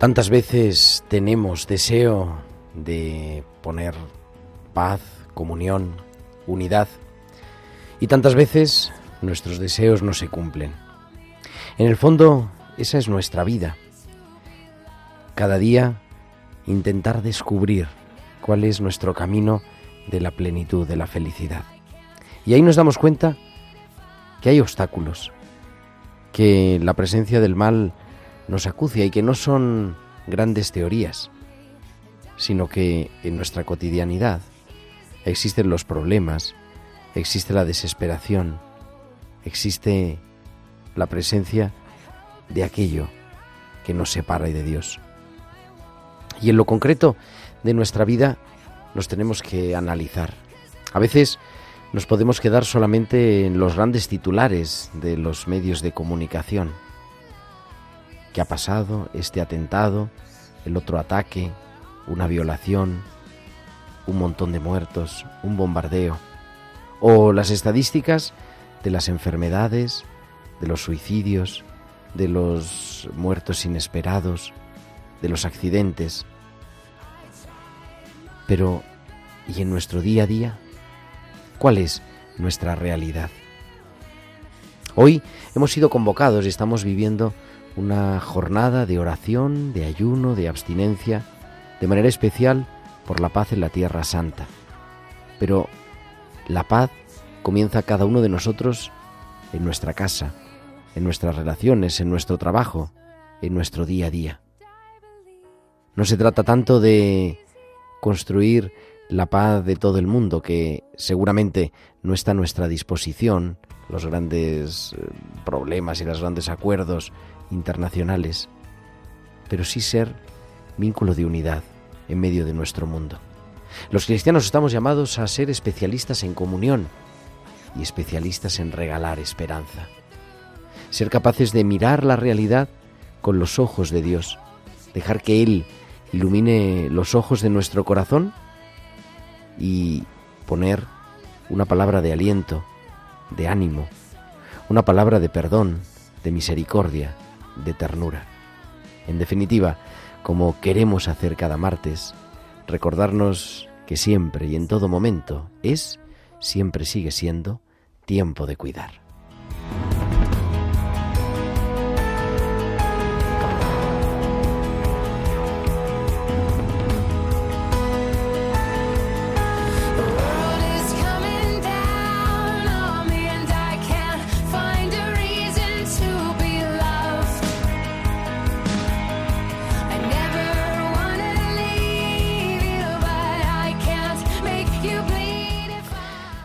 Tantas veces tenemos deseo de poner paz, comunión, unidad, y tantas veces nuestros deseos no se cumplen. En el fondo, esa es nuestra vida. Cada día intentar descubrir cuál es nuestro camino de la plenitud, de la felicidad. Y ahí nos damos cuenta que hay obstáculos, que la presencia del mal nos acucia y que no son grandes teorías, sino que en nuestra cotidianidad existen los problemas, existe la desesperación, existe la presencia de aquello que nos separa de Dios. Y en lo concreto de nuestra vida nos tenemos que analizar. A veces nos podemos quedar solamente en los grandes titulares de los medios de comunicación. ¿Qué ha pasado? Este atentado, el otro ataque, una violación, un montón de muertos, un bombardeo. O las estadísticas de las enfermedades, de los suicidios, de los muertos inesperados, de los accidentes. Pero, ¿y en nuestro día a día? ¿Cuál es nuestra realidad? Hoy hemos sido convocados y estamos viviendo una jornada de oración, de ayuno, de abstinencia, de manera especial por la paz en la Tierra Santa. Pero la paz comienza cada uno de nosotros en nuestra casa, en nuestras relaciones, en nuestro trabajo, en nuestro día a día. No se trata tanto de construir la paz de todo el mundo, que seguramente no está a nuestra disposición, los grandes eh, problemas y los grandes acuerdos internacionales, pero sí ser vínculo de unidad en medio de nuestro mundo. Los cristianos estamos llamados a ser especialistas en comunión y especialistas en regalar esperanza. Ser capaces de mirar la realidad con los ojos de Dios, dejar que Él ilumine los ojos de nuestro corazón y poner una palabra de aliento, de ánimo, una palabra de perdón, de misericordia, de ternura. En definitiva, como queremos hacer cada martes, recordarnos que siempre y en todo momento es, siempre sigue siendo, tiempo de cuidar.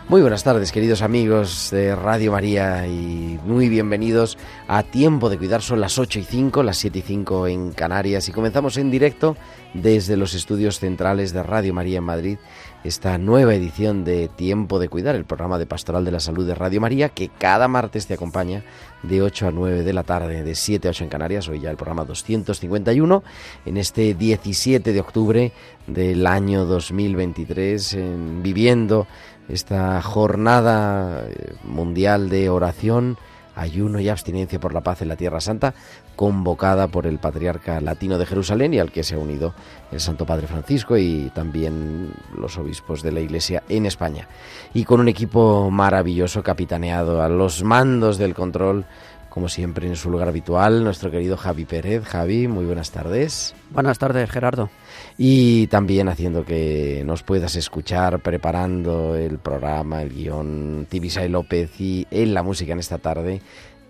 Muy buenas tardes, queridos amigos de Radio María, y muy bienvenidos a Tiempo de Cuidar. Son las 8 y 5, las 7 y 5 en Canarias, y comenzamos en directo desde los estudios centrales de Radio María en Madrid esta nueva edición de Tiempo de Cuidar, el programa de Pastoral de la Salud de Radio María, que cada martes te acompaña de 8 a 9 de la tarde, de 7 a 8 en Canarias, hoy ya el programa 251, en este 17 de octubre del año 2023, en- viviendo esta jornada eh, mundial de oración ayuno y abstinencia por la paz en la Tierra Santa, convocada por el patriarca latino de Jerusalén y al que se ha unido el Santo Padre Francisco y también los obispos de la Iglesia en España. Y con un equipo maravilloso capitaneado a los mandos del control como siempre en su lugar habitual, nuestro querido Javi Pérez. Javi, muy buenas tardes. Buenas tardes, Gerardo. Y también haciendo que nos puedas escuchar, preparando el programa, el guion, Tibisay López y en la música en esta tarde,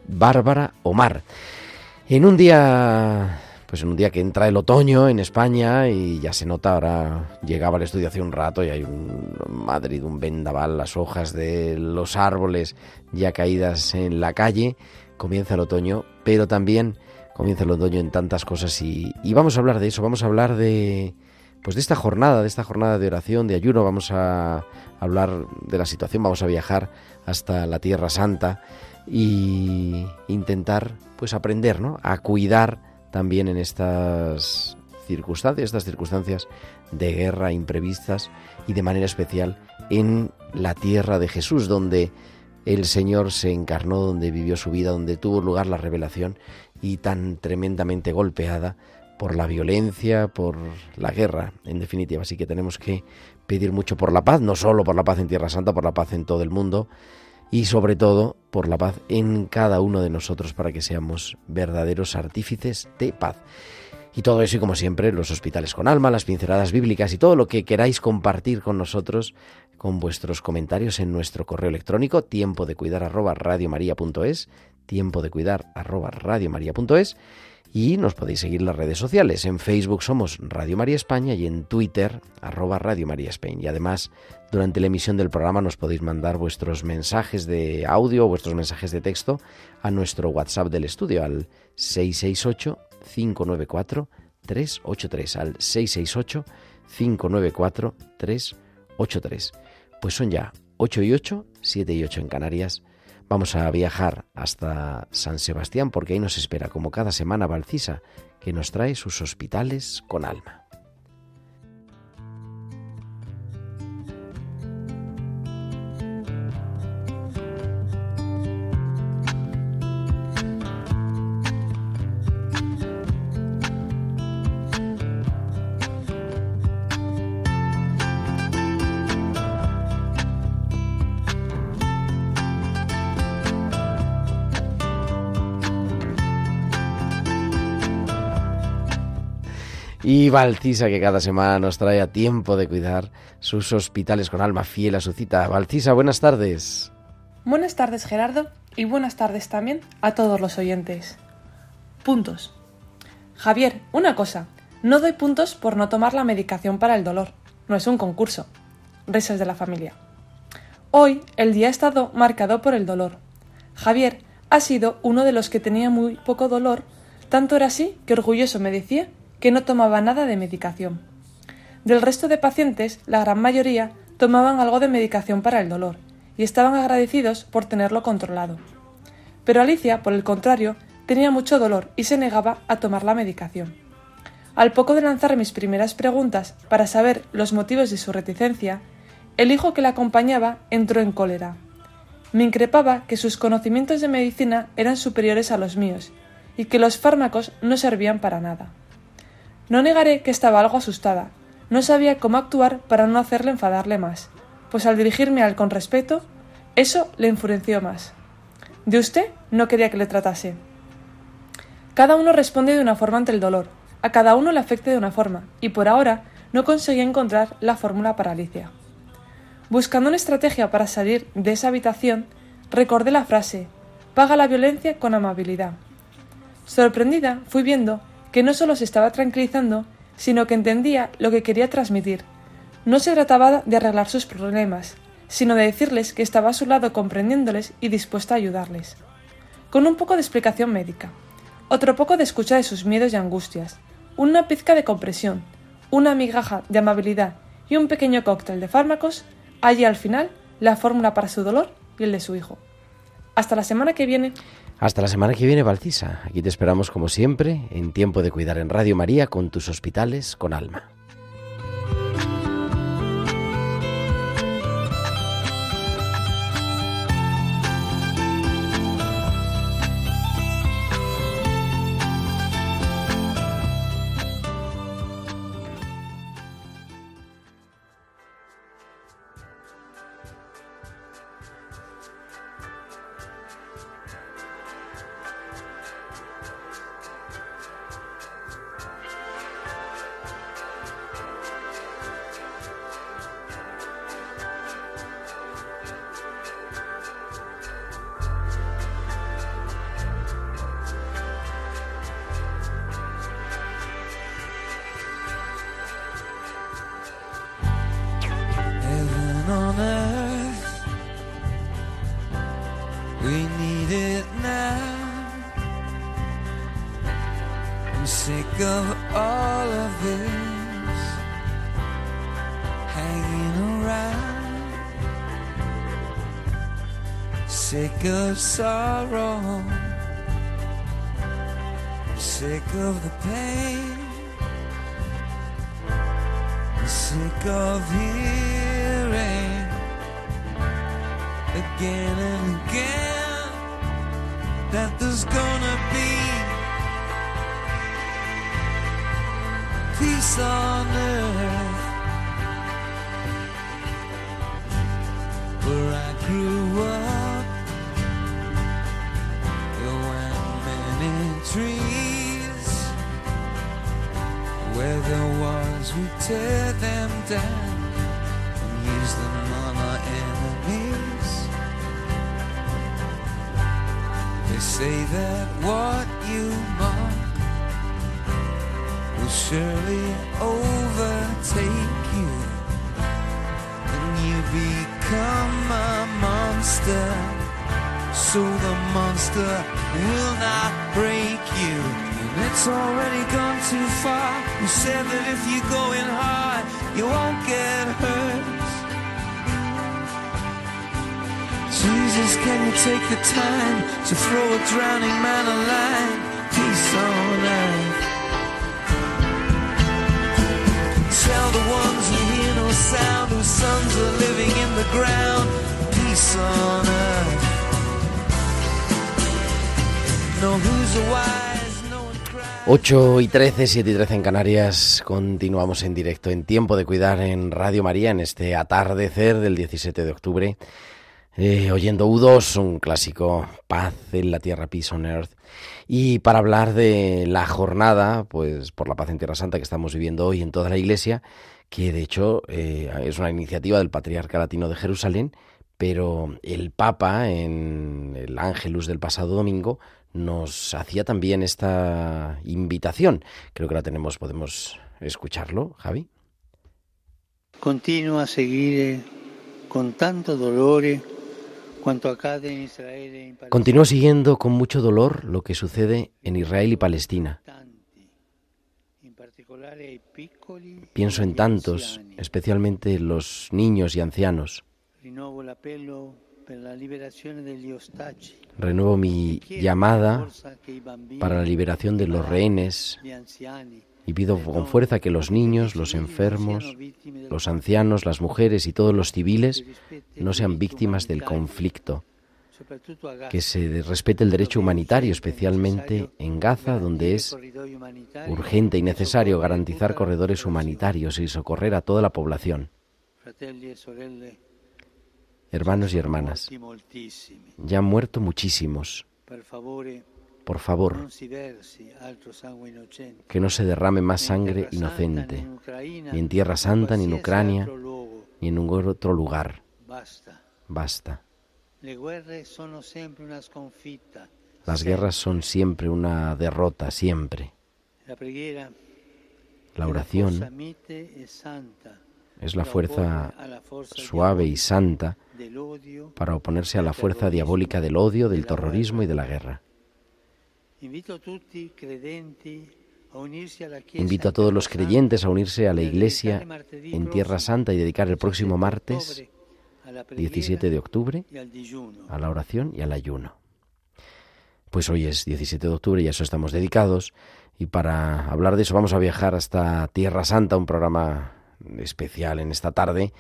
Bárbara Omar. En un día pues en un día que entra el otoño en España y ya se nota, ahora llegaba al estudio hace un rato y hay un Madrid, un vendaval, las hojas de los árboles ya caídas en la calle comienza el otoño, pero también comienza el otoño en tantas cosas y, vamos a hablar de eso, vamos a hablar de pues de esta jornada, de esta jornada de oración, de ayuno, vamos a hablar de la situación, vamos a viajar hasta la Tierra Santa y intentar pues aprender, ¿no? a cuidar también en estas circunstancias, estas circunstancias de guerra imprevistas y de manera especial en la tierra de Jesús, donde el Señor se encarnó, donde vivió su vida, donde tuvo lugar la revelación y tan tremendamente golpeada por la violencia, por la guerra, en definitiva. Así que tenemos que pedir mucho por la paz, no solo por la paz en Tierra Santa, por la paz en todo el mundo y sobre todo por la paz en cada uno de nosotros para que seamos verdaderos artífices de paz. Y todo eso y como siempre, los hospitales con alma, las pinceladas bíblicas y todo lo que queráis compartir con nosotros con vuestros comentarios en nuestro correo electrónico tiempo de cuidar arroba tiempo de cuidar arroba y nos podéis seguir en las redes sociales. En Facebook somos Radio María España y en Twitter arroba Radio María España. Y además, durante la emisión del programa nos podéis mandar vuestros mensajes de audio vuestros mensajes de texto a nuestro WhatsApp del estudio al 668 594 383 al 668 594 383. Pues son ya 8 y 8, 7 y 8 en Canarias. Vamos a viajar hasta San Sebastián porque ahí nos espera, como cada semana, Valcisa, que nos trae sus hospitales con alma. Valcisa, que cada semana nos trae a tiempo de cuidar sus hospitales con alma fiel a su cita. Valcisa, buenas tardes. Buenas tardes, Gerardo, y buenas tardes también a todos los oyentes. Puntos. Javier, una cosa. No doy puntos por no tomar la medicación para el dolor. No es un concurso. Risas de la familia. Hoy el día ha estado marcado por el dolor. Javier ha sido uno de los que tenía muy poco dolor, tanto era así que orgulloso me decía que no tomaba nada de medicación. Del resto de pacientes, la gran mayoría tomaban algo de medicación para el dolor y estaban agradecidos por tenerlo controlado. Pero Alicia, por el contrario, tenía mucho dolor y se negaba a tomar la medicación. Al poco de lanzar mis primeras preguntas para saber los motivos de su reticencia, el hijo que la acompañaba entró en cólera. Me increpaba que sus conocimientos de medicina eran superiores a los míos y que los fármacos no servían para nada. No negaré que estaba algo asustada. No sabía cómo actuar para no hacerle enfadarle más, pues al dirigirme a él con respeto, eso le enfureció más. De usted no quería que le tratase. Cada uno responde de una forma ante el dolor, a cada uno le afecte de una forma, y por ahora no conseguí encontrar la fórmula para Alicia. Buscando una estrategia para salir de esa habitación, recordé la frase Paga la violencia con amabilidad. Sorprendida, fui viendo que no solo se estaba tranquilizando, sino que entendía lo que quería transmitir. No se trataba de arreglar sus problemas, sino de decirles que estaba a su lado comprendiéndoles y dispuesta a ayudarles. Con un poco de explicación médica, otro poco de escucha de sus miedos y angustias, una pizca de compresión, una migaja de amabilidad y un pequeño cóctel de fármacos, allí al final la fórmula para su dolor y el de su hijo. Hasta la semana que viene. Hasta la semana que viene, Valcisa. Aquí te esperamos como siempre, en tiempo de cuidar en Radio María con tus hospitales con alma. Of sorrow. Sick of the pain. I'm Sick of hearing again and again that there's gonna be peace on earth tear them down and use them on our enemies. They say that what you mark will surely overtake you, and you become a monster. So the monster will not break you. It's already gone too far. You said that if you go in hard, you won't get hurt. Jesus, can you take the time to throw a drowning man a line? Peace on earth. Tell the ones who hear no sound, whose sons are living in the ground. Peace on earth. Know who's a wise. 8 y 13, 7 y 13 en Canarias. Continuamos en directo en Tiempo de Cuidar en Radio María en este atardecer del 17 de octubre. Eh, oyendo U2, un clásico, Paz en la Tierra, Peace on Earth. Y para hablar de la jornada, pues por la paz en Tierra Santa que estamos viviendo hoy en toda la Iglesia, que de hecho eh, es una iniciativa del Patriarca Latino de Jerusalén, pero el Papa en el Ángelus del pasado domingo nos hacía también esta invitación. Creo que la tenemos, podemos escucharlo, Javi. Continua a seguire con tanto e in Palestina. Continúo siguiendo con mucho dolor lo que sucede en Israel y Palestina. Pienso en tantos, especialmente los niños y ancianos. Renuevo mi llamada para la liberación de los rehenes y pido con fuerza que los niños, los enfermos, los ancianos, las mujeres y todos los civiles no sean víctimas del conflicto, que se respete el derecho humanitario, especialmente en Gaza, donde es urgente y necesario garantizar corredores humanitarios y socorrer a toda la población. Hermanos y hermanas, ya han muerto muchísimos. Por favor, que no se derrame más sangre inocente, ni en Tierra Santa, ni en Ucrania, ni en ningún otro lugar. Basta. Las guerras son siempre una derrota, siempre. La oración es la fuerza suave y santa para oponerse a la fuerza diabólica del odio, del terrorismo y de la guerra. Invito a todos los creyentes a unirse a la Iglesia en Tierra Santa y dedicar el próximo 17 martes, ottobre, alla preghiera 17 de octubre, a la oración y al ayuno. Pues hoy es 17 de octubre y a eso estamos dedicados. Y para hablar de eso vamos a viajar hasta Tierra Santa, un programa especial en esta tarde.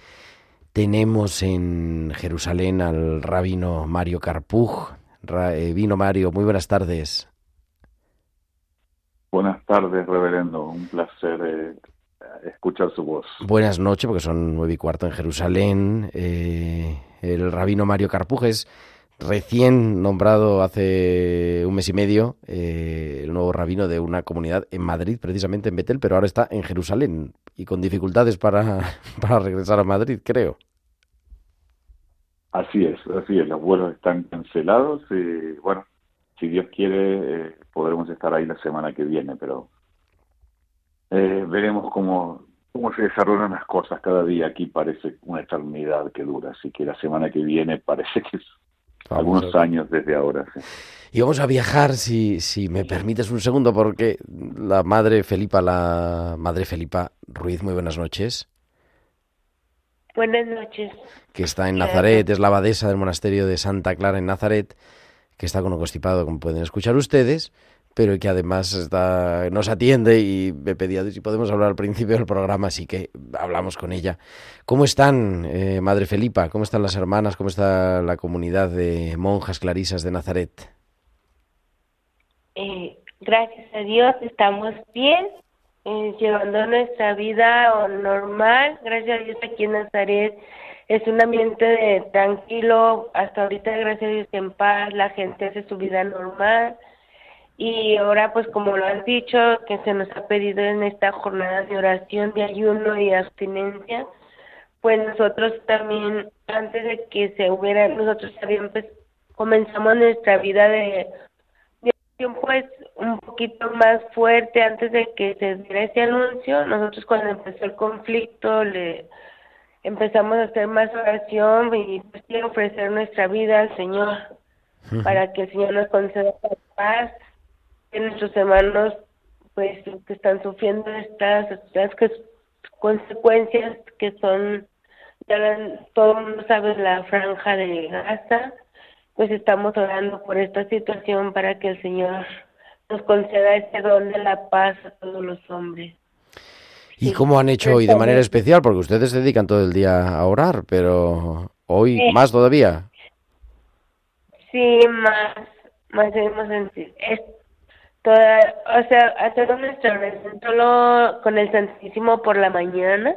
Tenemos en Jerusalén al rabino Mario Carpuj. Eh, vino Mario, muy buenas tardes. Buenas tardes, reverendo. Un placer eh, escuchar su voz. Buenas noches, porque son nueve y cuarto en Jerusalén. Eh, el rabino Mario Carpuj es recién nombrado hace un mes y medio eh, el nuevo rabino de una comunidad en Madrid, precisamente en Betel, pero ahora está en Jerusalén y con dificultades para, para regresar a Madrid, creo. Así es, así es. Los vuelos están cancelados y, bueno, si Dios quiere, eh, podremos estar ahí la semana que viene, pero eh, veremos cómo, cómo se desarrollan las cosas. Cada día aquí parece una eternidad que dura, así que la semana que viene parece que algunos años desde ahora. sí. Y vamos a viajar, si, si me permites un segundo, porque la madre Felipa, la madre Felipa Ruiz, muy buenas noches. Buenas noches. Que está en Nazaret, es la abadesa del monasterio de Santa Clara en Nazaret, que está con un constipado, como pueden escuchar ustedes, pero que además está, nos atiende y me pedía si podemos hablar al principio del programa, así que hablamos con ella. ¿Cómo están, eh, Madre Felipa? ¿Cómo están las hermanas? ¿Cómo está la comunidad de monjas clarisas de Nazaret? Eh, gracias a Dios estamos bien, eh, llevando nuestra vida normal. Gracias a Dios aquí en Nazaret es un ambiente de tranquilo. Hasta ahorita, gracias a Dios, en paz, la gente hace su vida normal. Y ahora, pues como lo han dicho, que se nos ha pedido en esta jornada de oración, de ayuno y abstinencia, pues nosotros también, antes de que se hubiera, nosotros también pues comenzamos nuestra vida de pues un poquito más fuerte antes de que se diera ese anuncio. Nosotros cuando empezó el conflicto le empezamos a hacer más oración y pues ofrecer nuestra vida al Señor para que el Señor nos conceda paz, que nuestros hermanos pues que están sufriendo estas, estas consecuencias que son ya todo el mundo sabe la franja de Gaza pues estamos orando por esta situación para que el Señor nos conceda este don de la paz a todos los hombres. ¿Y cómo han hecho hoy de manera especial? Porque ustedes se dedican todo el día a orar, pero hoy más todavía. Sí, más, más hemos. Toda, o sea, hacer nuestra oración solo con el Santísimo por la mañana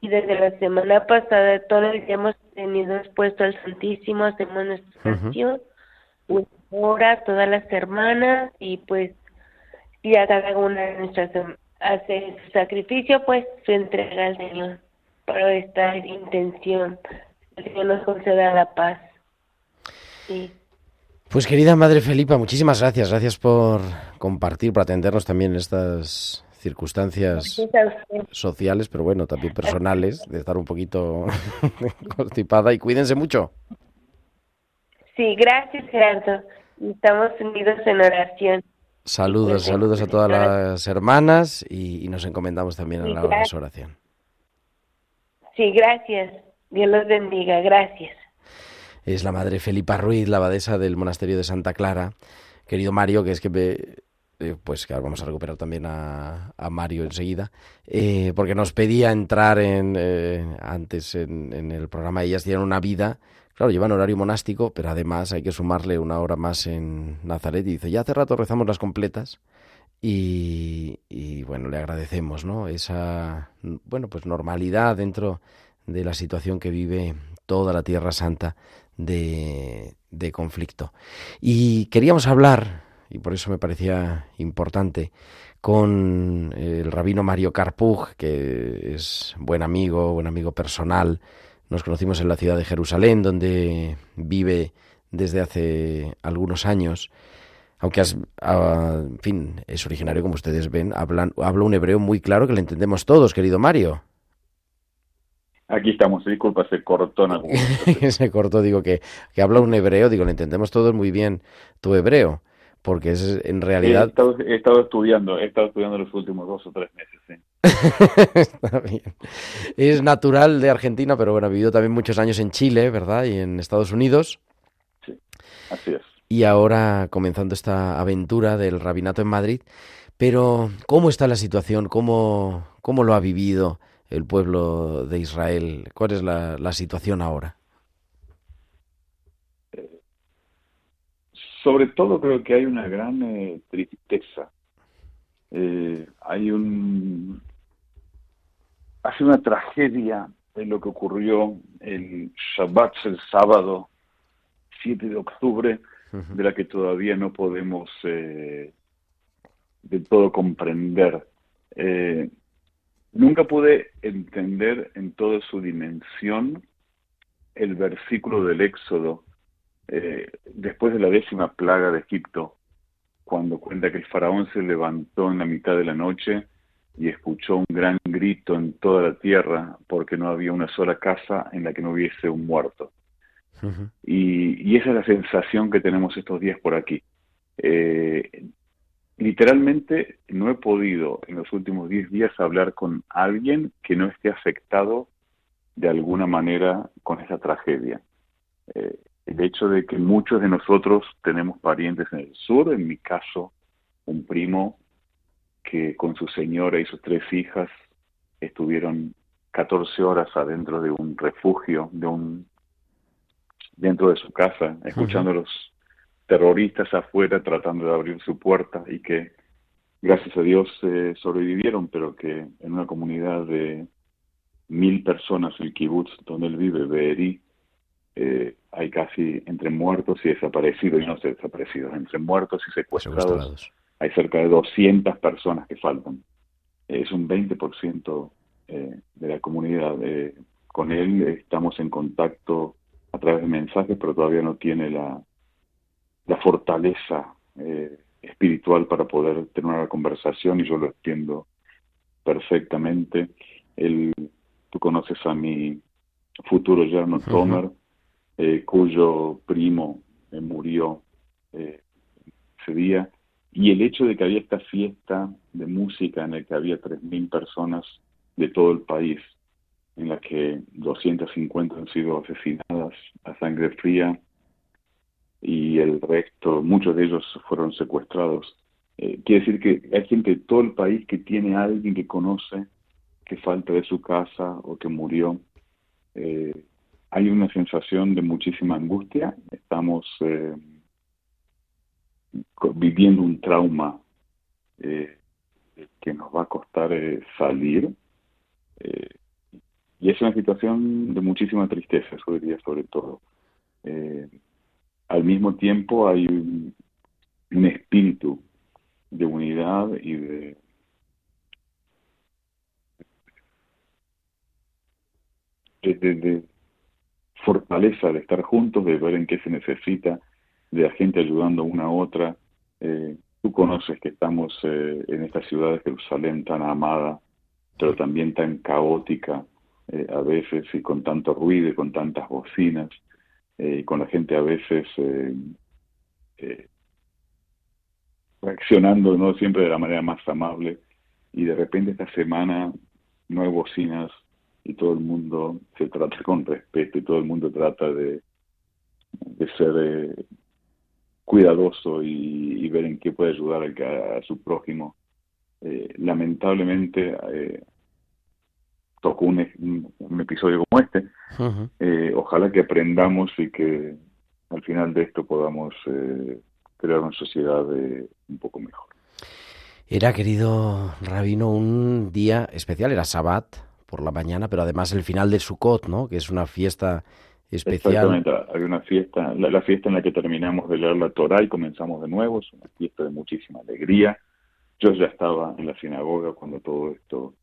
y desde la semana pasada todo el día hemos tenido expuesto al Santísimo, hacemos nuestra oración, una hora, todas las hermanas y pues ya cada una de nuestras hace su sacrificio, pues su entrega al Señor para esta intención. El Señor nos conceda la paz. Sí. Pues querida Madre Felipa, muchísimas gracias. Gracias por compartir, por atendernos también en estas circunstancias sociales, pero bueno, también personales, de estar un poquito constipada y cuídense mucho. Sí, gracias Gerardo. Estamos unidos en oración. Saludos, saludos a todas las hermanas y, nos encomendamos también a la oración. Sí, gracias. Dios los bendiga, gracias. Es la madre Felipa Ruiz, la abadesa del monasterio de Santa Clara. Querido Mario, que es que me, eh, pues que vamos a recuperar también a, Mario enseguida, eh, porque nos pedía entrar en, eh, antes en, el programa. Ellas tienen una vida, claro, llevan horario monástico, pero además hay que sumarle una hora más en Nazaret. Y dice, ya hace rato rezamos las completas. Y, y bueno, le agradecemos, ¿no? Esa, bueno, pues normalidad dentro de la situación que vive toda la Tierra Santa de, de conflicto. Y queríamos hablar y por eso me parecía importante, con el rabino Mario Carpug, que es buen amigo, buen amigo personal. Nos conocimos en la ciudad de Jerusalén, donde vive desde hace algunos años. Aunque, en fin, es originario, como ustedes ven, hablan, habla un hebreo muy claro que le entendemos todos, querido Mario. Aquí estamos, disculpa, se cortó en se cortó, digo que, que habla un hebreo, digo, le entendemos todos muy bien tu hebreo porque es en realidad... He estado, estudiando, he estado estudiando los últimos dos o tres meses, sí. Está bien. Es natural de Argentina, pero bueno, ha vivido también muchos años en Chile, ¿verdad? Y en Estados Unidos. Sí, así es. Y ahora comenzando esta aventura del rabinato en Madrid. Pero, ¿cómo está la situación? ¿Cómo, cómo lo ha vivido el pueblo de Israel? ¿Cuál es la, la situación ahora? sobre todo creo que hay una gran eh, tristeza. Eh, hay un hace una tragedia de lo que ocurrió el Shabbat, el sábado 7 de octubre, de la que todavía no podemos eh, de todo comprender. Nunca pude entender en toda su dimensión el versículo del Éxodo eh, después de la décima plaga de Egipto, cuando cuenta que el faraón se levantó en la mitad de la noche y escuchó un gran grito en toda la tierra porque no había una sola casa en la que no hubiese un muerto. y, esa es la sensación que tenemos estos días por aquí. Eh, literalmente no he podido en los últimos 10 días hablar con alguien que no esté afectado de alguna manera con esa tragedia. Eh, el hecho de que muchos de nosotros tenemos parientes en el sur, en mi caso, un primo que con su señora y sus tres hijas estuvieron 14 horas adentro de un refugio, de un dentro de su casa, escuchando a los terroristas afuera tratando de abrir su puerta y que gracias a Dios eh, sobrevivieron, pero que en una comunidad de mil personas, el kibutz donde él vive, Be'eri, eh, hay casi entre muertos y desaparecidos, y no sé, desaparecidos, entre muertos y secuestrados, hay cerca de 200 personas que faltan. es un 20% eh, de la comunidad. Eh, con él estamos en contacto a través de mensajes, pero todavía no tiene la, la fortaleza eh, espiritual para poder tener una conversación y yo lo entiendo perfectamente. Él, tú conoces a mi futuro yerno Tomer, eh, cuyo primo eh, murió ese día, y el hecho de que había esta fiesta de música en la que había 3.000 personas de todo el país, en la que 250 han sido asesinadas a sangre fría, y el resto, muchos de ellos fueron secuestrados. Eh, quiere decir que hay gente de todo el país que tiene a alguien que conoce que falta de su casa o que murió. Eh, hay una sensación de muchísima angustia. Estamos eh, viviendo un trauma que nos va a costar salir. y es una situación de muchísima tristeza, eso diría sobre todo al mismo tiempo hay un, espíritu de unidad y de, fortaleza de estar juntos, de ver en qué se necesita, de la gente ayudando una a otra. Eh, tú conoces que estamos eh, en esta ciudad de Jerusalén tan amada, pero también tan caótica eh, a veces y con tanto ruido y con tantas bocinas eh, con la gente a veces eh, eh, reaccionando no siempre de la manera más amable y de repente esta semana no hay bocinas y todo el mundo se trata con respeto y todo el mundo trata de, de ser eh, cuidadoso y, ver en qué puede ayudar a, a su prójimo. lamentablemente tocó un, episodio como este. Eh, ojalá que aprendamos y que al final de esto podamos eh, crear una sociedad un poco mejor. Era, querido Rabino, un día especial, era Sabbat por la mañana, pero además el final de Sukkot, ¿no? Que es una fiesta especial. Exactamente, hay una fiesta, la, fiesta en la que terminamos de leer la Torah y comenzamos de nuevo, es una fiesta de muchísima alegría. Yo ya estaba en la sinagoga cuando todo esto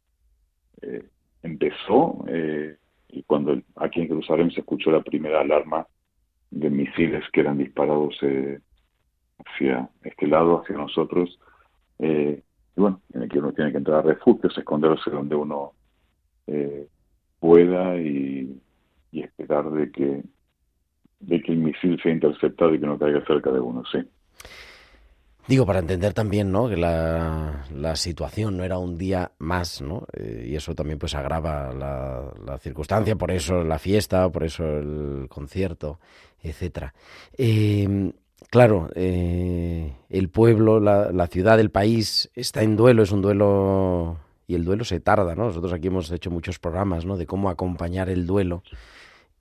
eh, empezó eh, y cuando aquí en Jerusalén se escuchó la primera alarma de misiles que eran disparados eh, hacia este lado, hacia nosotros. Eh, y bueno, en el que uno tiene que entrar a refugios, esconderse donde uno pueda y, y, esperar de que, de que el misil sea interceptado y que no caiga cerca de uno, sí. Digo, para entender también, ¿no? Que la, situación no era un día más, ¿no? Eh, y eso también pues agrava la, circunstancia, por eso la fiesta, por eso el concierto, etcétera. Em, claro, eh, el pueblo, la, ciudad, el país está en duelo, es un duelo y el duelo se tarda, ¿no? Nosotros aquí hemos hecho muchos programas, ¿no? De cómo acompañar el duelo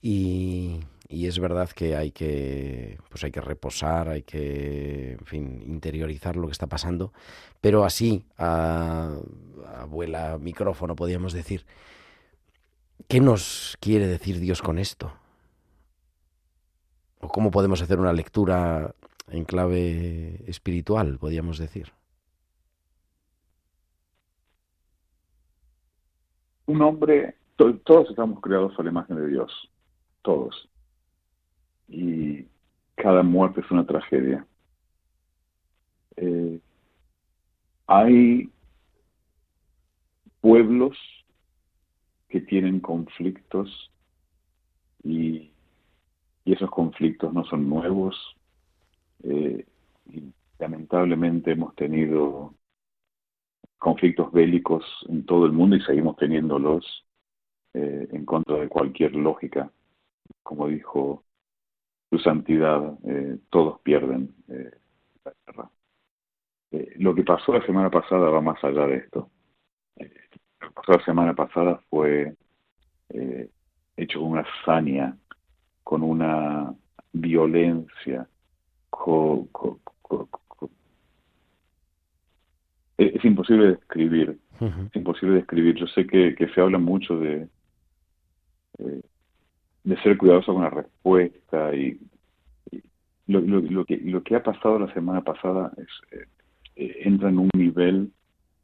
y, y es verdad que hay que pues hay que reposar hay que en fin interiorizar lo que está pasando pero así a, abuela micrófono podríamos decir qué nos quiere decir Dios con esto o cómo podemos hacer una lectura en clave espiritual podríamos decir un hombre todos estamos creados a la imagen de Dios todos y cada muerte es una tragedia. Eh, hay pueblos que tienen conflictos y, esos conflictos no son nuevos. Eh, lamentablemente hemos tenido conflictos bélicos en todo el mundo y seguimos teniéndolos eh, en contra de cualquier lógica. Como dijo su santidad, eh, todos pierden eh, la guerra. lo que pasó la semana pasada va más allá de esto. lo que pasó la semana pasada fue hecho con una hazaña, con una violencia, es, imposible describir, es imposible describir. Yo sé que, se habla mucho de, eh, de ser cuidadoso con la respuesta y, lo, que, lo que ha pasado la semana pasada es, eh, eh, entra en un nivel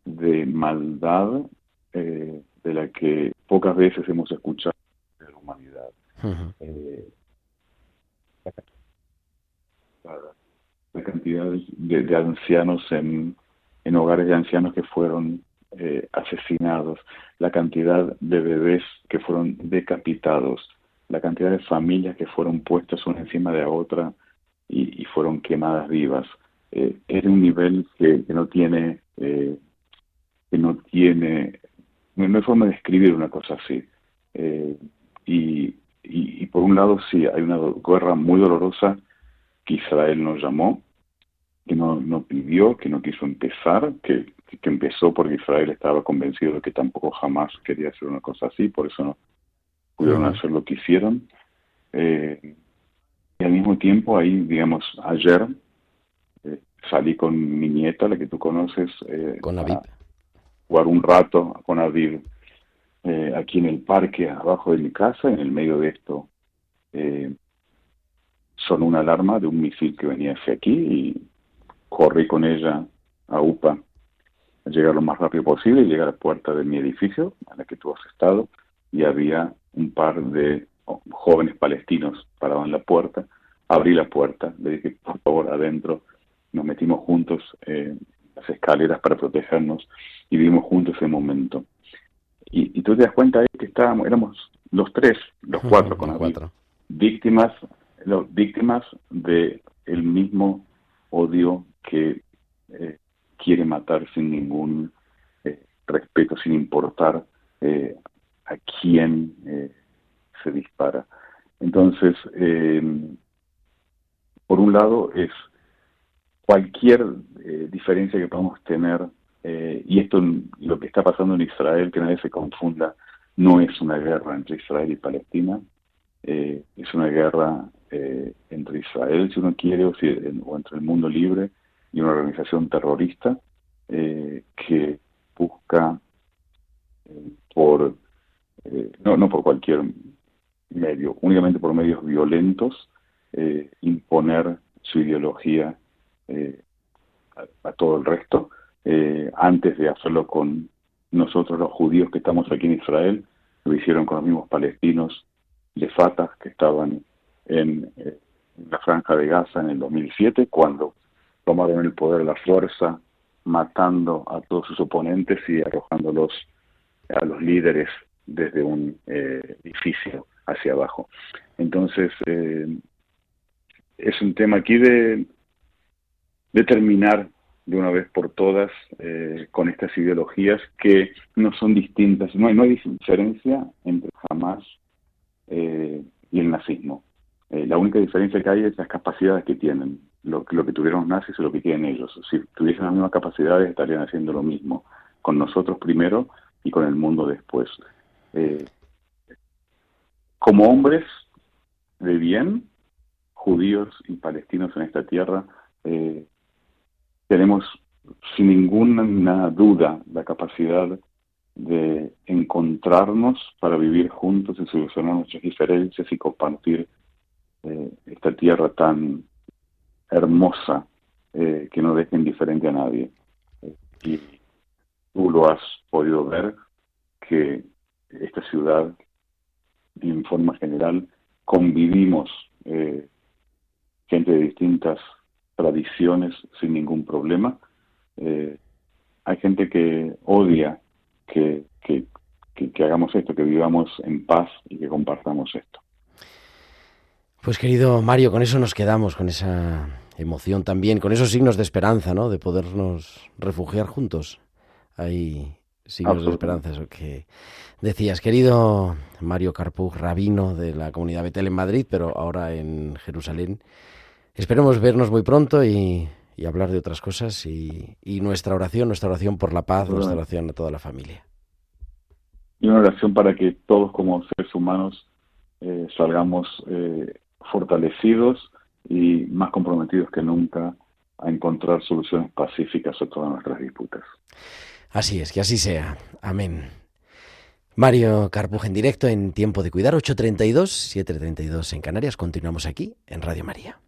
de maldad de la que pocas veces hemos escuchado de la humanidad. La cantidad de, ancianos en, en, hogares de ancianos que fueron eh, asesinados, la cantidad de bebés que fueron decapitados, la cantidad de familias que fueron puestas una encima de otra y, fueron quemadas vivas. Eh, es un nivel que, no tiene, eh, que no tiene, no, hay forma de describir una cosa así. Eh, y, y, por un lado sí, hay una guerra muy dolorosa que Israel nos llamó, que no, no pidió, que no quiso empezar, que, que empezó porque Israel estaba convencido de que tampoco jamás quería hacer una cosa así, por eso no pudieron hacer lo que hicieron. Eh, y al mismo tiempo, ahí, digamos, ayer eh, salí con mi nieta, la que tú conoces, eh, con Aviv. jugar un rato con Aviv aquí en el parque, abajo de mi casa, en el medio de esto. son una alarma de un misil que venía hacia aquí y corrí con ella a UPA a llegar lo más rápido posible y llegar a la puerta de mi edificio, en la que tú has estado, y había un par de jóvenes palestinos parados en la puerta. Abrí la puerta, le dije, por favor, adentro. Nos metimos juntos en las escaleras para protegernos y vimos juntos ese momento. Y, tú te das cuenta de que estábamos, éramos los tres, los cuatro con cuatro. víctimas, los, víctimas de el mismo odio que eh, quiere matar sin ningún eh, respeto, sin importar eh, a quién se dispara. Entonces, por un lado es cualquier diferencia que podamos tener, y esto lo que está pasando en Israel, que nadie se confunda, no es una guerra entre Israel y Palestina, es una guerra entre Israel, si uno quiere, o, o entre el mundo libre y una organización terrorista eh, que busca eh, por, eh, no, no por cualquier medio, únicamente por medios violentos, imponer su ideología a, todo el resto, antes de hacerlo con nosotros los judíos que estamos aquí en Israel, lo hicieron con los mismos palestinos de Fatah que estaban en la franja de Gaza en el 2007, cuando tomaron el poder a la fuerza, matando a todos sus oponentes y arrojándolos a los líderes desde un eh, edificio hacia abajo. Entonces, eh, es un tema aquí de, terminar de una vez por todas eh, con estas ideologías que no son distintas, no hay, no hay diferencia entre Hamas y el nazismo. la única diferencia que hay es las capacidades que tienen lo, lo que tuvieron los nazis y lo que tienen ellos. Si tuviesen las mismas capacidades estarían haciendo lo mismo, con nosotros primero y con el mundo después. Eh, como hombres de bien, judíos y palestinos en esta tierra, eh, tenemos sin ninguna duda la capacidad de encontrarnos para vivir juntos y solucionar nuestras diferencias y compartir eh, esta tierra tan hermosa que no deje indiferente a nadie. y tú lo has podido ver que esta ciudad, en forma general, convivimos eh, gente de distintas tradiciones sin ningún problema. Eh, hay gente que odia que, que, que hagamos esto, que vivamos en paz y que compartamos esto. Pues querido Mario, con eso nos quedamos, con esa emoción también, con esos signos de esperanza, ¿no? De podernos refugiar juntos. Hay signos de esperanza, eso que decías, querido Mario Carpú, rabino de la comunidad Betel en Madrid, pero ahora en Jerusalén. Esperemos vernos muy pronto y, y hablar de otras cosas y, y, nuestra oración, nuestra oración por la paz, nuestra oración a toda la familia. Y una oración para que todos como seres humanos eh, salgamos eh, fortalecidos y más comprometidos que nunca a encontrar soluciones pacíficas a todas nuestras disputas. Así es, que así sea. Amén. Mario Carpuja en directo en Tiempo de Cuidar, 8.32, 7.32 en Canarias. Continuamos aquí en Radio María.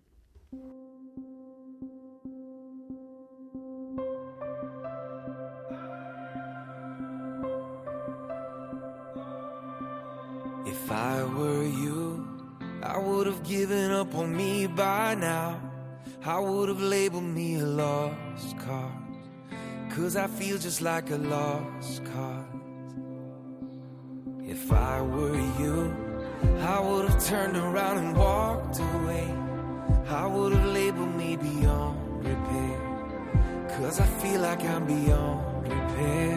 If I were you, I would have given up on me by now. I would have labeled me a lost cause. Cause I feel just like a lost cause. If I were you, I would have turned around and walked away. I would have labeled me beyond repair. Cause I feel like I'm beyond repair.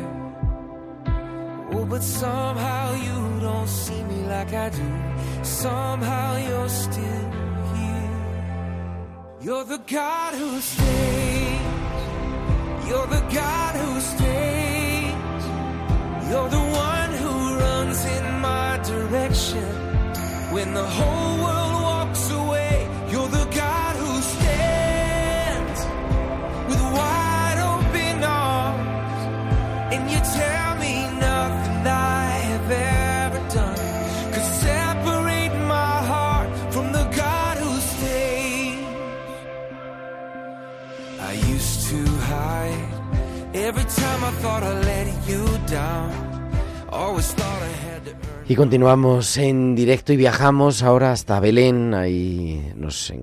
Oh, but somehow you don't see me like I do. Somehow you're still here. You're the God who stays. You're the God who stays. You're the one who runs in my direction. When the whole world Y continuamos en directo y viajamos ahora hasta Belén. Ahí nos,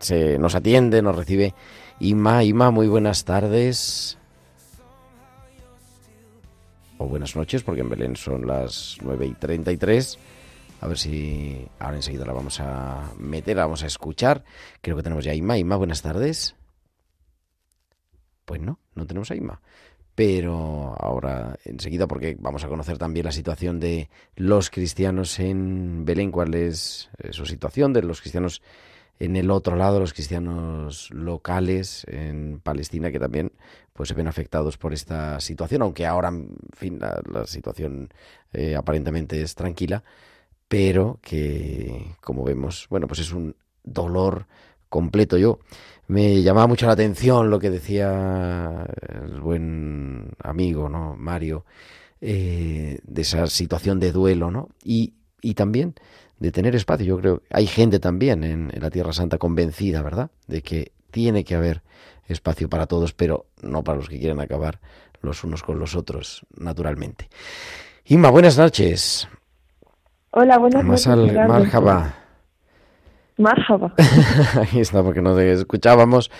se, nos atiende, nos recibe Ima. Ima, muy buenas tardes. O buenas noches, porque en Belén son las 9 y 33. A ver si ahora enseguida la vamos a meter, la vamos a escuchar. Creo que tenemos ya Ima. Ima, buenas tardes. Pues no, no tenemos a Ima. Pero ahora enseguida, porque vamos a conocer también la situación de los cristianos en Belén, cuál es eh, su situación, de los cristianos en el otro lado, los cristianos locales en Palestina, que también pues se ven afectados por esta situación, aunque ahora, en fin, la, situación eh, aparentemente es tranquila, pero que, como vemos, bueno, pues es un dolor completo. Yo me llamaba mucho la atención lo que decía el buen amigo, ¿no? Mario, eh, de esa situación de duelo, ¿no? Y, y también de tener espacio. Yo creo hay gente también en, en la Tierra Santa convencida, ¿verdad? De que tiene que haber espacio para todos, pero no para los que quieren acabar los unos con los otros, naturalmente. Inma, buenas noches. Hola, buenas noches. marjaba. Marjaba. Ahí está, porque nos escuchábamos.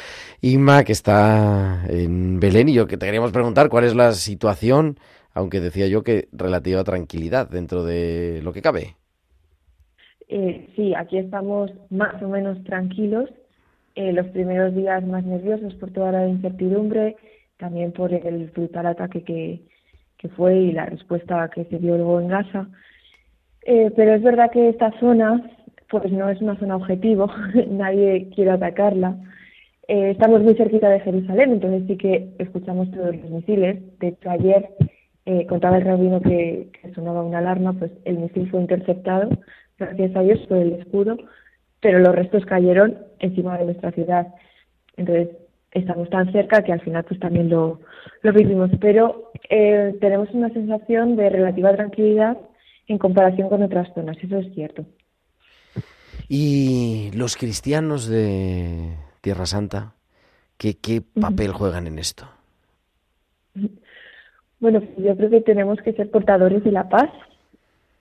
Inma, que está en Belén, y yo que te queríamos preguntar cuál es la situación, aunque decía yo que relativa tranquilidad dentro de lo que cabe. Eh, sí, aquí estamos más o menos tranquilos. Eh, los primeros días más nerviosos por toda la incertidumbre, también por el brutal ataque que, que fue y la respuesta que se dio luego en Gaza. Eh, pero es verdad que esta zona, pues no es una zona objetivo, nadie quiere atacarla. Eh, estamos muy cerquita de Jerusalén, entonces sí que escuchamos todos los misiles. De hecho, ayer eh, contaba el rabino que, sonaba una alarma, pues el misil fue interceptado, gracias a Dios, por el escudo, pero los restos cayeron encima de nuestra ciudad. Entonces, estamos tan cerca que al final pues también lo, lo vivimos. Pero eh, tenemos una sensación de relativa tranquilidad en comparación con otras zonas, eso es cierto. Y los cristianos de Tierra Santa, ¿qué, qué papel juegan en esto? Bueno, pues yo creo que tenemos que ser portadores de la paz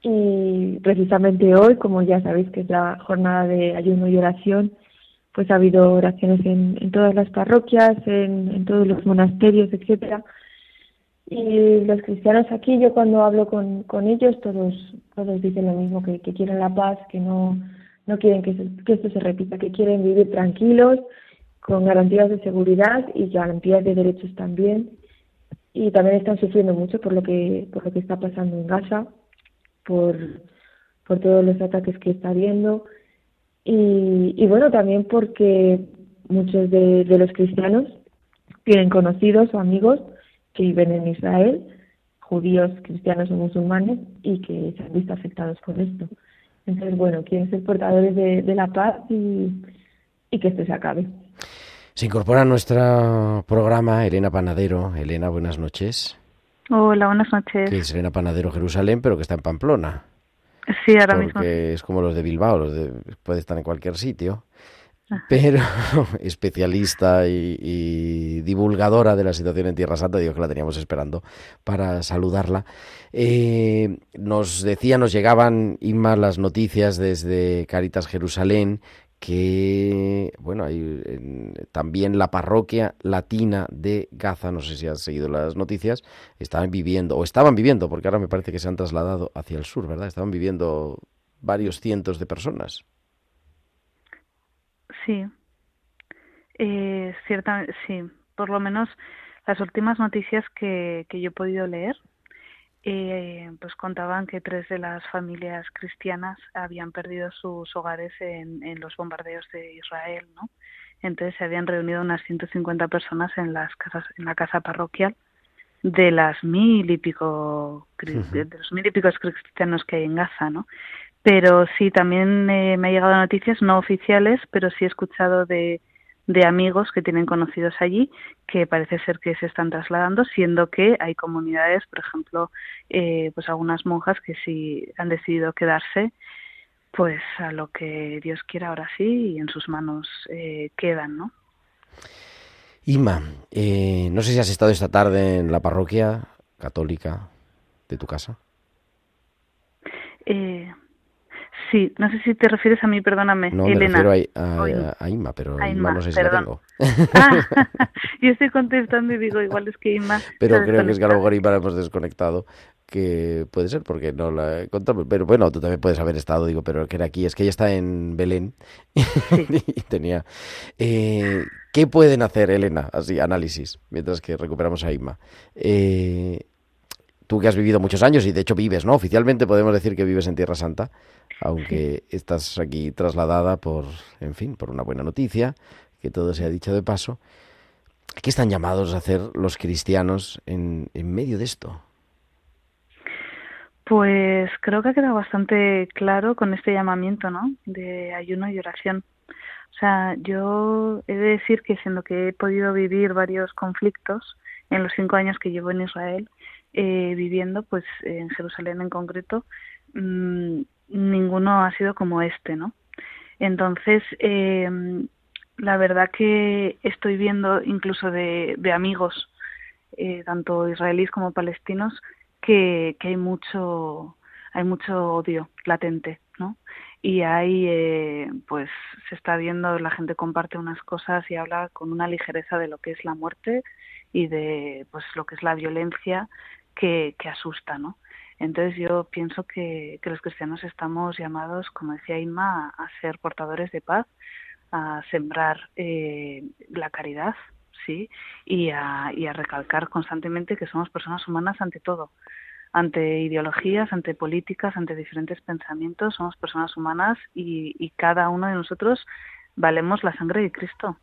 y precisamente hoy, como ya sabéis que es la jornada de ayuno y oración, pues ha habido oraciones en, en todas las parroquias, en, en todos los monasterios, etcétera. Y los cristianos aquí, yo cuando hablo con, con ellos, todos, todos dicen lo mismo, que, que quieren la paz, que no, no quieren que, se- que esto se repita, que quieren vivir tranquilos, con garantías de seguridad y garantías de derechos también. Y también están sufriendo mucho por lo que, por lo que está pasando en Gaza, por, todos los ataques que está habiendo. Y, bueno, también porque muchos de los cristianos tienen conocidos o amigos que viven en Israel, judíos, cristianos o musulmanes, y que se han visto afectados por esto. Entonces, bueno, quieren ser portadores de, de la paz y, y que esto se acabe. Se incorpora a nuestro programa Elena Panadero. Elena, buenas noches. Hola, buenas noches. Que es Elena Panadero Jerusalén, pero que está en Pamplona. Sí, ahora porque mismo. es como los de Bilbao, los de, puede estar en cualquier sitio. Pero especialista y, divulgadora de la situación en Tierra Santa, digo que la teníamos esperando para saludarla. Eh, nos decía, nos llegaban, Inma, las noticias desde Caritas Jerusalén que, bueno, hay en- también la parroquia latina de Gaza, no sé si has seguido las noticias, estaban viviendo, o estaban viviendo, porque ahora me parece que se han trasladado hacia el sur, ¿verdad? Estaban viviendo varios cientos de personas. Sí. Eh, ciertamente, sí. Por lo menos las últimas noticias que, que yo he podido leer, eh, pues contaban que tres de las familias cristianas habían perdido sus hogares en, en los bombardeos de Israel, ¿no? Entonces se habían reunido unas 150 personas en las casas, en la casa parroquial de las mil y pico, de los mil y pico cristianos que hay en Gaza, ¿no? Pero sí, también eh, me ha llegado noticias no oficiales, pero sí he escuchado de, de amigos que tienen conocidos allí que parece ser que se están trasladando, siendo que hay comunidades, por ejemplo, eh, pues algunas monjas que sí han decidido quedarse, pues a lo que Dios quiera ahora sí y en sus manos eh, quedan, ¿no? Ima, eh, no sé si has estado esta tarde en la parroquia católica de tu casa. Sí, no sé si te refieres a mí, perdóname, No, me Elena. refiero a, a- a- a Ima, pero A Inma, no sé si la perdón. tengo. Ah, yo estoy contestando y digo, igual es que Inma... Pero creo que es que a lo mejor Ima la hemos desconectado, que puede ser porque no la contamos. Pero bueno, tú también puedes haber estado, digo, pero que era aquí. Es que ella está en Belén y tenía... Eh, ¿Qué pueden hacer, Elena? Así, análisis, mientras que recuperamos a Ima. Eh, tú que has vivido muchos años y de hecho vives, ¿no? Oficialmente podemos decir que vives en Tierra Santa, aunque estás aquí trasladada por, en fin, por una buena noticia, que todo se ha dicho de paso. ¿Qué están llamados a hacer los cristianos en, en medio de esto? Pues creo que ha quedado bastante claro con este llamamiento, ¿no? De ayuno y oración. O sea, yo he de decir que siendo que he podido vivir varios conflictos en los cinco años que llevo en Israel, eh, viviendo, pues en Jerusalén en concreto, mm, ninguno ha sido como este, ¿no? Entonces, eh, la verdad que estoy viendo incluso de, amigos, eh, tanto israelíes como palestinos, que, hay mucho hay mucho odio latente, ¿no? Y hay, eh, pues, se está viendo, la gente comparte unas cosas y habla con una ligereza de lo que es la muerte y de, pues, lo que es la violencia que, que asusta, ¿no? Entonces yo pienso que, que los cristianos estamos llamados, como decía Inma, a, ser portadores de paz, a sembrar eh, la caridad, sí, y a, y a recalcar constantemente que somos personas humanas ante todo, ante ideologías, ante políticas, ante diferentes pensamientos, somos personas humanas y, y cada uno de nosotros valemos la sangre de Cristo.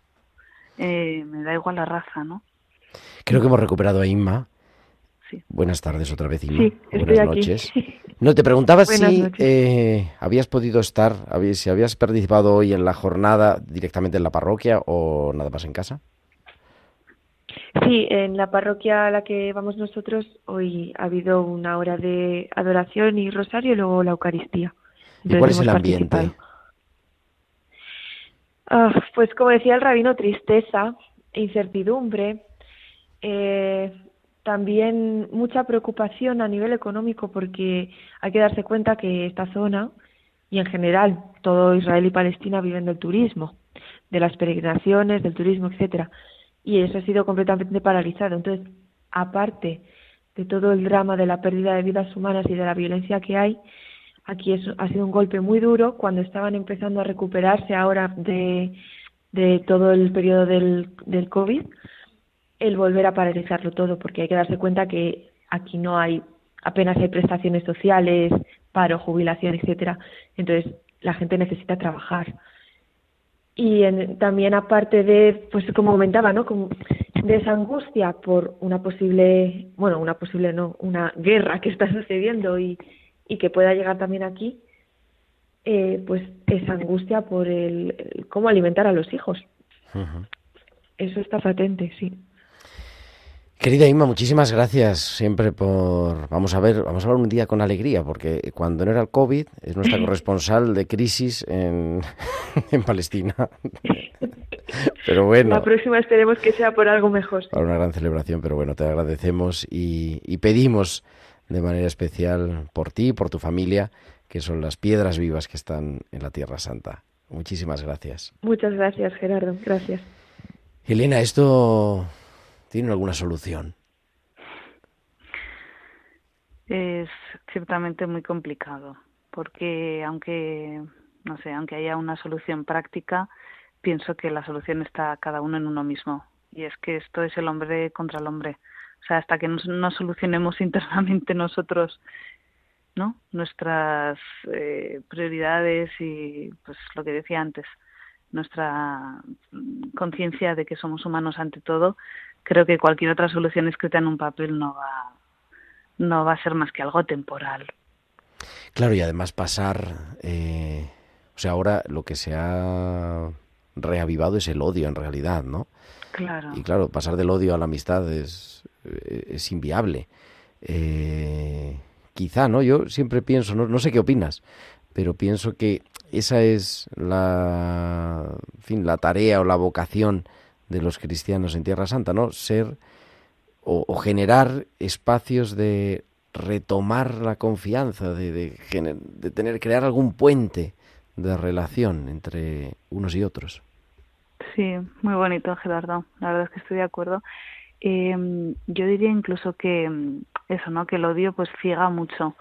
Eh, me da igual la raza, ¿no? Creo que hemos recuperado a Inma. Sí. Buenas tardes otra vez, Inma. Sí, Buenas aquí. noches. No, te preguntaba Buenas si eh, habías podido estar, si habías participado hoy en la jornada directamente en la parroquia o nada más en casa. Sí, en la parroquia a la que vamos nosotros hoy ha habido una hora de adoración y rosario y luego la Eucaristía. ¿Y cuál es el ambiente? Ah, pues como decía el rabino, tristeza, incertidumbre, eh, también mucha preocupación a nivel económico porque hay que darse cuenta que esta zona y en general todo Israel y Palestina viven del turismo, de las peregrinaciones, del turismo, etcétera, y eso ha sido completamente paralizado. Entonces, aparte de todo el drama de la pérdida de vidas humanas y de la violencia que hay, aquí es- ha sido un golpe muy duro cuando estaban empezando a recuperarse ahora de, de todo el periodo del, del COVID, el volver a paralizarlo todo, porque hay que darse cuenta que aquí no hay apenas hay prestaciones sociales, paro, jubilación, etcétera. Entonces, la gente necesita trabajar. Y también aparte de, pues como comentaba, ¿no? Como de esa angustia por una posible, bueno, una posible no, una guerra que está sucediendo y, y que pueda llegar también aquí, eh, pues esa angustia por el, cómo alimentar a los hijos. Eso está patente, sí. Querida Inma, muchísimas gracias siempre por... Vamos a ver, vamos a ver un día con alegría, porque cuando no era el COVID es nuestra corresponsal de crisis en, en Palestina. pero bueno... La próxima esperemos que sea por algo mejor. Para una gran celebración, pero bueno, te agradecemos y, y pedimos de manera especial por ti, por tu familia, que son las piedras vivas que están en la Tierra Santa. Muchísimas gracias. Muchas gracias, Gerardo. Gracias. Elena, esto ¿Tienen alguna solución? Es ciertamente muy complicado, porque aunque, no sé, aunque haya una solución práctica, pienso que la solución está cada uno en uno mismo. Y es que esto es el hombre contra el hombre. O sea, hasta que no, solucionemos internamente nosotros ¿no? nuestras eh, prioridades y pues lo que decía antes, nuestra conciencia de que somos humanos ante todo, creo que cualquier otra solución escrita en un papel no va, no va a ser más que algo temporal. Claro, y además pasar, eh, o sea, ahora lo que se ha reavivado es el odio en realidad, ¿no? Claro. Y claro, pasar del odio a la amistad es, es inviable. Eh, quizá, ¿no? Yo siempre pienso, no, no sé qué opinas, pero pienso que esa es la, en fin, la tarea o la vocación de los cristianos en Tierra Santa, ¿no? Ser o, generar espacios de retomar la confianza, de, de, tener, crear algún puente de relación entre unos y otros. Sí, muy bonito, Gerardo. La verdad es que estoy de acuerdo. Eh, yo diría incluso que mm, eso, ¿no? Que el odio pues ciega mucho,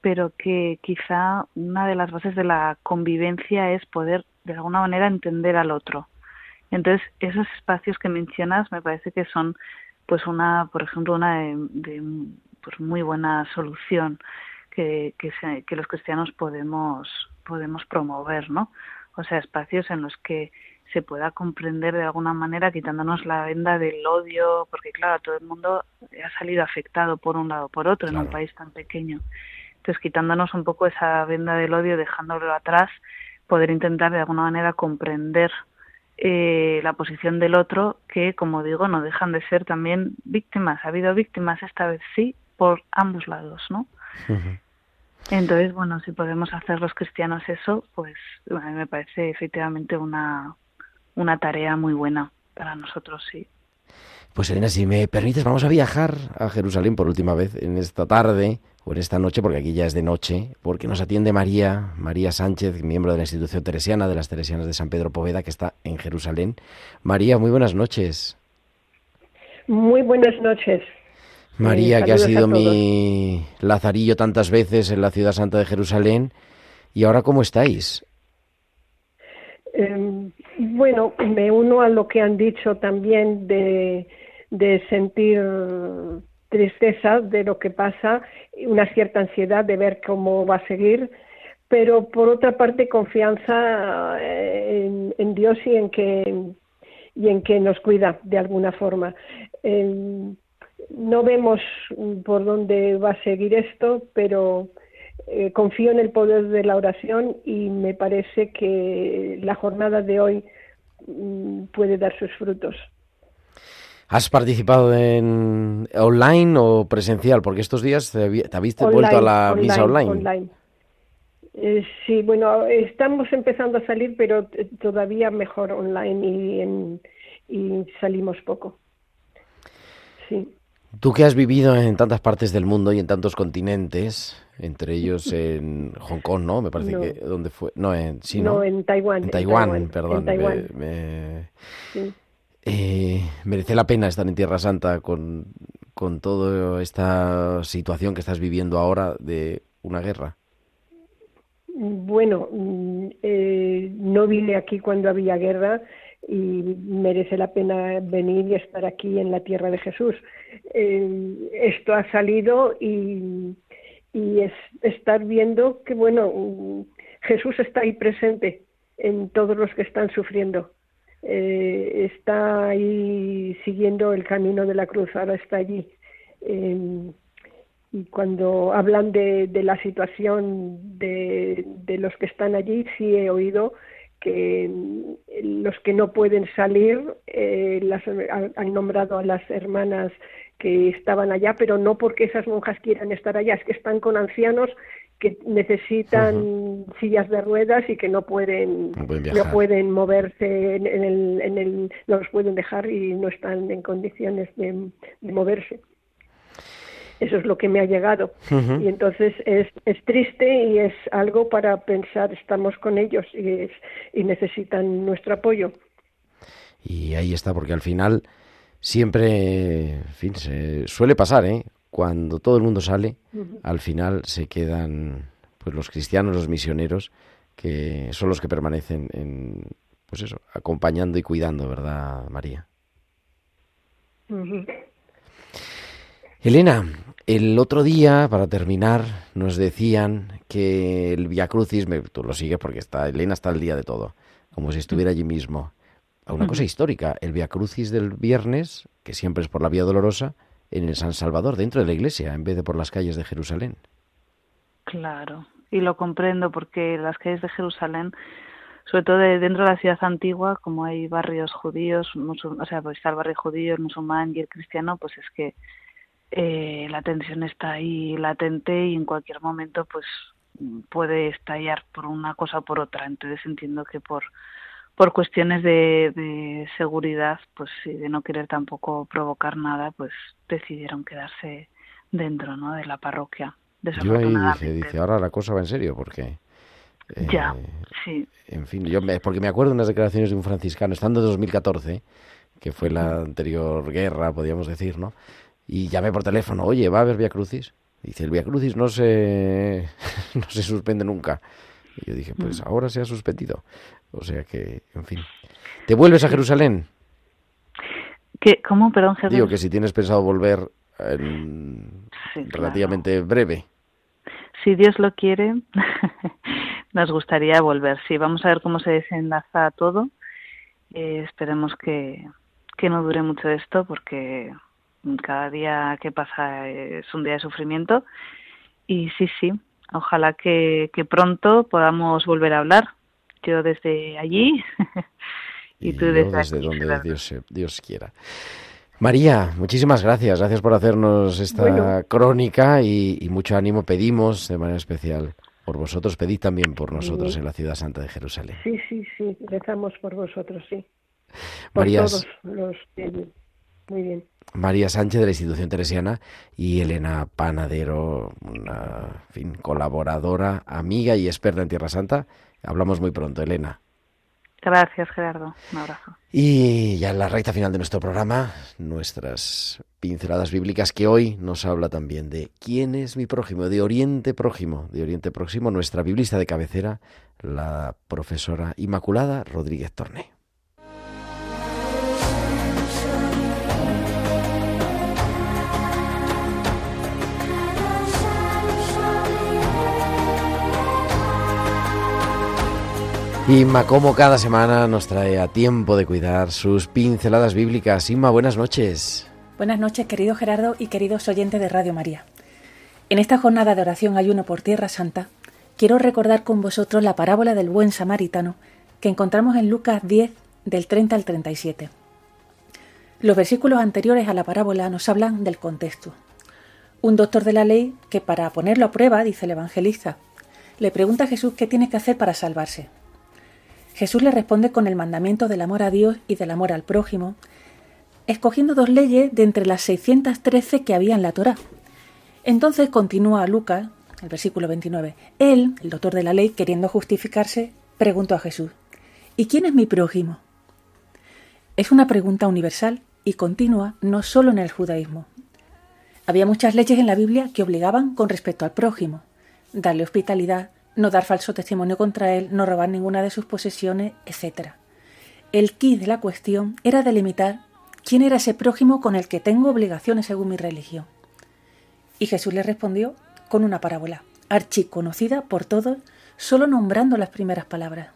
pero que quizá una de las bases de la convivencia es poder de alguna manera entender al otro. Entonces, esos espacios que mencionas me parece que son, pues, una, por ejemplo, una de, pues, muy buena solución que, que, que los cristianos podemos, podemos promover, ¿no? O sea, espacios en los que se pueda comprender de alguna manera quitándonos la venda del odio, porque claro, todo el mundo ha salido afectado por un lado o por otro en un país tan pequeño. Entonces, quitándonos un poco esa venda del odio, dejándolo atrás, poder intentar de alguna manera comprender eh, la posición del otro, que, como digo, no dejan de ser también víctimas. Ha habido víctimas esta vez sí, por ambos lados, ¿no? Entonces, bueno, si podemos hacer los cristianos eso, pues a mí me parece efectivamente una, una tarea muy buena para nosotros, sí. Pues Elena, si me permites, vamos a viajar a Jerusalén por última vez en esta tarde en esta noche, porque aquí ya es de noche, porque nos atiende María, María Sánchez, miembro de la institución teresiana de las Teresianas de San Pedro Poveda, que está en Jerusalén. María, muy buenas noches. Muy buenas noches. María, eh, que ha sido mi lazarillo tantas veces en la ciudad santa de Jerusalén. ¿Y ahora cómo estáis? Em, bueno, me uno a lo que han dicho también de, sentir tristeza de lo que pasa, una cierta ansiedad de ver cómo va a seguir, pero por otra parte confianza eh, en, Dios y en que y en que nos cuida de alguna forma. Em, no vemos por dónde va a seguir esto, pero eh, confío en el poder de la oración y me parece que la jornada de hoy mm, puede dar sus frutos. ¿Has participado en online o presencial? Porque estos días te, habéis vuelto a la misa online. Eh, sí, bueno, estamos empezando a salir, pero todavía mejor online y, y salimos poco. Sí. Tú que has vivido en tantas partes del mundo y en tantos continentes, entre ellos en Hong Kong, ¿no? Me parece que ¿dónde fue? No, en sí, ¿no? en Taiwán. En Taiwán, perdón. Eh, merece la pena estar en Tierra Santa con, con toda esta situación que estás viviendo ahora de una guerra. Bueno, mm, eh, no vine aquí cuando había guerra y merece la pena venir y estar aquí en la tierra de Jesús. Eh, esto ha salido y, y es estar viendo que, bueno, Jesús está ahí presente en todos los que están sufriendo. Eh, está ahí siguiendo el camino de la cruz, ahora está allí. Eh, y cuando hablan de, de la situación de, de, los que están allí, sí he oído que los que no pueden salir eh, las, han nombrado a las hermanas que estaban allá, pero no porque esas monjas quieran estar allá, es que están con ancianos que necesitan sillas de ruedas y que no pueden No pueden no viajar. pueden moverse en, en el, en el no los pueden dejar y no están en condiciones de, de moverse. Eso es lo que me ha llegado. Y entonces es, es triste y es algo para pensar estamos con ellos y, es- y necesitan nuestro apoyo. Y ahí está, porque al final siempre, en fin, se suele pasar, ¿eh? Cuando todo el mundo sale, al final se quedan pues los cristianos, los misioneros, que son los que permanecen en, pues eso, acompañando y cuidando, ¿verdad, María? Elena, el otro día, para terminar, nos decían que el Via Crucis, me- tú lo sigues porque está, Elena está al día de todo, como si estuviera allí mismo. Una cosa histórica, el Via Crucis del viernes, que siempre es por la Vía Dolorosa, en el San Salvador, dentro de la iglesia, en vez de por las calles de Jerusalén. Claro, y lo comprendo porque las calles de Jerusalén, sobre todo de- dentro de la ciudad antigua, como hay barrios judíos, o sea, pues está el barrio judío, el musulmán y el cristiano, pues es que eh, la tensión está ahí latente y en cualquier momento pues puede estallar por una cosa o por otra. Entonces entiendo que por por cuestiones de, de seguridad, pues sí, de no querer tampoco provocar nada, pues decidieron quedarse dentro, ¿no? De la parroquia. Yo ahí dije, dice, ahora la cosa va en serio, porque... eh, Ya, sí. En fin, yo me, porque me acuerdo de unas declaraciones de un franciscano, estando en 2014, que fue la anterior guerra, podríamos decir, ¿no? Y llamé por teléfono, oye, ¿va a haber Via Crucis? Dice, el Via Crucis no se, no se suspende nunca. Y yo dije, pues ahora se ha suspendido. O sea que, en fin. ¿Te vuelves a Jerusalén? ¿Qué? ¿Cómo? Perdón, Jesús. Digo que si tienes pensado volver en Sí, claro. relativamente breve. Si Dios lo quiere, nos gustaría volver. Sí, vamos a ver cómo se desenlaza todo. Eh, esperemos que, que no dure mucho esto porque cada día que pasa es un día de sufrimiento. Y sí, sí, ojalá que, que pronto podamos volver a hablar. Yo desde allí y, Y tú yo desde, desde aquí, donde. Dios, quiera. María, muchísimas gracias. Gracias por hacernos esta Bueno. crónica y, y mucho ánimo pedimos de manera especial por vosotros. Pedid también por nosotros Sí. en la ciudad santa de Jerusalén. sí sí sí rezamos por vosotros sí por María, todos los que- muy bien María Sánchez de la institución teresiana y Elena Panadero, una en fin, colaboradora, amiga y experta en Tierra Santa. Hablamos muy pronto, Elena. Gracias, Gerardo. Un abrazo. Y ya en la recta final de nuestro programa, nuestras pinceladas bíblicas que hoy nos habla también de quién es mi prójimo, de Oriente Prójimo, de Oriente Próximo, nuestra biblista de cabecera, la profesora Inmaculada Rodríguez Torné. Inma, como cada semana nos trae a tiempo de cuidar sus pinceladas bíblicas. Inma, buenas noches. Buenas noches, querido Gerardo y queridos oyentes de Radio María. En esta jornada de oración ayuno por Tierra Santa, quiero recordar con vosotros la parábola del buen samaritano que encontramos en Lucas 10, del 30 al 37. Los versículos anteriores a la parábola nos hablan del contexto. Un doctor de la ley que para ponerlo a prueba, dice el evangelista, le pregunta a Jesús qué tiene que hacer para salvarse. Jesús le responde con el mandamiento del amor a Dios y del amor al prójimo, escogiendo dos leyes de entre las 613 que había en la Torá. Entonces continúa Lucas, el versículo 29. Él, el doctor de la ley, queriendo justificarse, preguntó a Jesús, ¿y quién es mi prójimo? Es una pregunta universal y continua no solo en el judaísmo. Había muchas leyes en la Biblia que obligaban con respecto al prójimo, darle hospitalidad, no dar falso testimonio contra él, no robar ninguna de sus posesiones, etc. el quid de la cuestión era delimitar quién era ese prójimo con el que tengo obligaciones según mi religión. Y Jesús le respondió con una parábola, archiconocida por todos, solo nombrando las primeras palabras.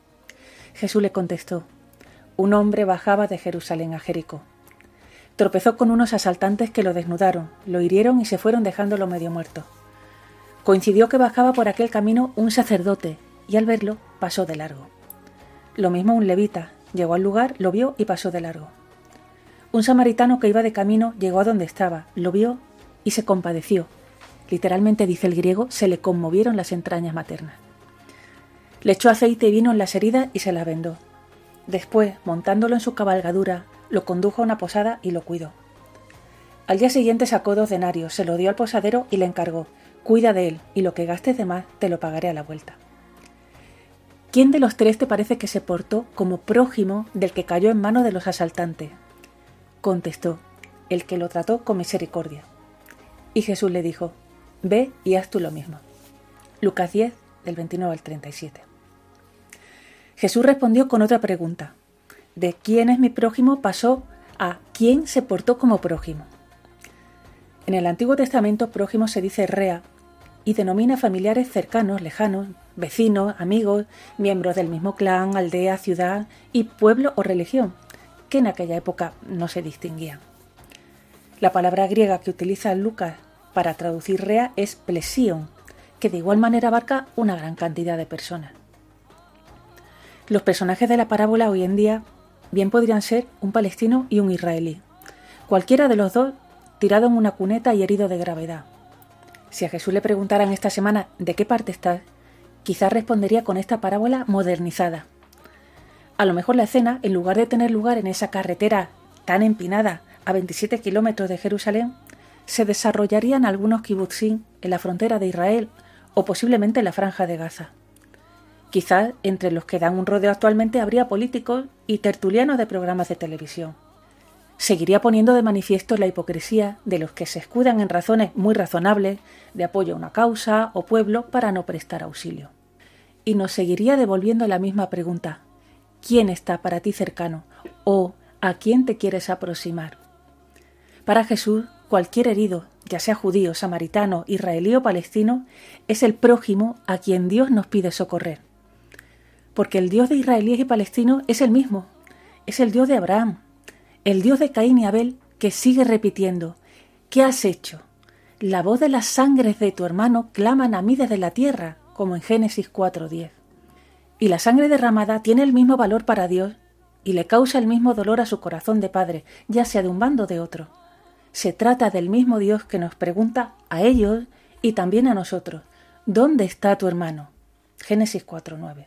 Jesús le contestó, un hombre bajaba de Jerusalén a Jericó. Tropezó con unos asaltantes que lo desnudaron, lo hirieron y se fueron dejándolo medio muerto. Coincidió que bajaba por aquel camino un sacerdote y al verlo pasó de largo. Lo mismo un levita, llegó al lugar, lo vio y pasó de largo. Un samaritano que iba de camino llegó a donde estaba, lo vio y se compadeció. Literalmente dice el griego, se le conmovieron las entrañas maternas. Le echó aceite y vino en las heridas y se las vendó. Después, montándolo en su cabalgadura, lo condujo a una posada y lo cuidó. Al día siguiente sacó dos denarios, se lo dio al posadero y le encargó, cuida de él, y lo que gastes de más te lo pagaré a la vuelta. ¿Quién de los tres te parece que se portó como prójimo del que cayó en manos de los asaltantes? Contestó, el que lo trató con misericordia. Y Jesús le dijo, ve y haz tú lo mismo. Lucas 10, del 29 al 37. Jesús respondió con otra pregunta. De quién es mi prójimo pasó a quién se portó como prójimo. En el Antiguo Testamento prójimo se dice rea y denomina familiares cercanos, lejanos, vecinos, amigos, miembros del mismo clan, aldea, ciudad y pueblo o religión, que en aquella época no se distinguían. La palabra griega que utiliza Lucas para traducir rea es plesion, que de igual manera abarca una gran cantidad de personas. Los personajes de la parábola hoy en día bien podrían ser un palestino y un israelí. Cualquiera de los dos tirado en una cuneta y herido de gravedad. Si a Jesús le preguntaran esta semana de qué parte estás, quizás respondería con esta parábola modernizada. A lo mejor la escena, en lugar de tener lugar en esa carretera tan empinada a 27 kilómetros de Jerusalén, se desarrollaría en algunos kibutzim en la frontera de Israel o posiblemente en la franja de Gaza. Quizás entre los que dan un rodeo actualmente habría políticos y tertulianos de programas de televisión. Seguiría poniendo de manifiesto la hipocresía de los que se escudan en razones muy razonables de apoyo a una causa o pueblo para no prestar auxilio. Y nos seguiría devolviendo la misma pregunta ¿Quién está para ti cercano? o ¿a quién te quieres aproximar? Para Jesús, cualquier herido, ya sea judío, samaritano, israelí o palestino, es el prójimo a quien Dios nos pide socorrer porque el Dios de israelíes y palestinos es el mismo, es el Dios de Abraham, el Dios de Caín y Abel que sigue repitiendo, ¿qué has hecho? La voz de las sangres de tu hermano claman a mí desde la tierra, como en Génesis 4.10. Y la sangre derramada tiene el mismo valor para Dios y le causa el mismo dolor a su corazón de padre, ya sea de un bando o de otro. Se trata del mismo Dios que nos pregunta a ellos y también a nosotros, ¿dónde está tu hermano? Génesis 4.9.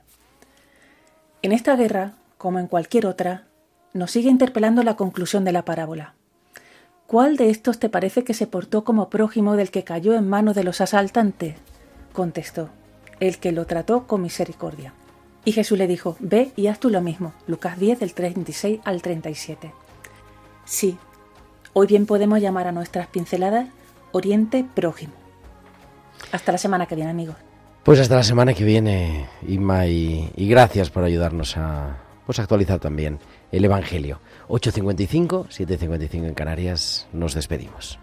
En esta guerra, como en cualquier otra, nos sigue interpelando la conclusión de la parábola. ¿Cuál de estos te parece que se portó como prójimo del que cayó en manos de los asaltantes? contestó, el que lo trató con misericordia. Y Jesús le dijo, ve y haz tú lo mismo. Lucas 10 del 36 al 37. Sí, hoy bien podemos llamar a nuestras pinceladas Oriente Prójimo. Hasta la semana que viene, amigos. Pues hasta la semana que viene, Inma, y, gracias por ayudarnos a pues, actualizar también el Evangelio. 8.55, 7.55 en Canarias, nos despedimos.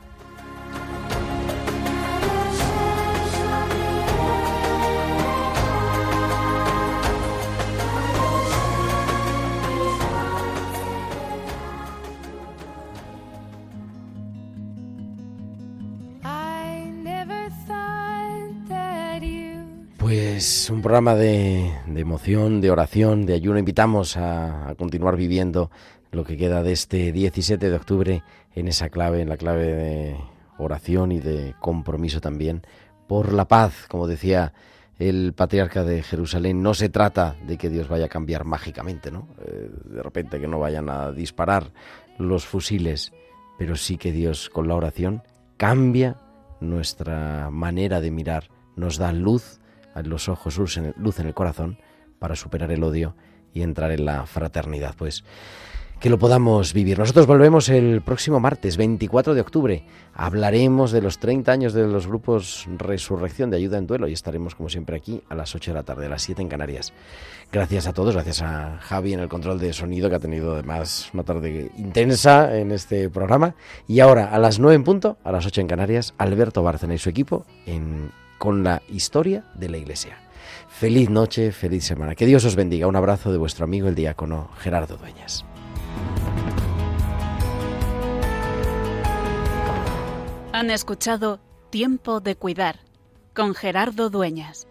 Es un programa de, emoción, de oración, de ayuno. Invitamos a, continuar viviendo lo que queda de este 17 de octubre en esa clave, en la clave de oración y de compromiso también por la paz, como decía el patriarca de Jerusalén. No se trata de que Dios vaya a cambiar mágicamente, ¿no? Eh, de repente que no vayan a disparar los fusiles, pero sí que Dios con la oración cambia nuestra manera de mirar, nos da luz los ojos, luz en, el, luz en el corazón para superar el odio y entrar en la fraternidad. Pues que lo podamos vivir. Nosotros volvemos el próximo martes, 24 de octubre. Hablaremos de los 30 años de los grupos Resurrección de Ayuda en Duelo y estaremos como siempre aquí a las 8 de la tarde, a las 7 en Canarias. Gracias a todos, gracias a Javi en el control de sonido que ha tenido además una tarde intensa en este programa. Y ahora a las 9 en punto, a las 8 en Canarias, Alberto Bárcena y su equipo en, con la historia de la Iglesia. Feliz noche, feliz semana. Que Dios os bendiga. Un abrazo de vuestro amigo el diácono Gerardo Dueñas. Han escuchado Tiempo de Cuidar con Gerardo Dueñas.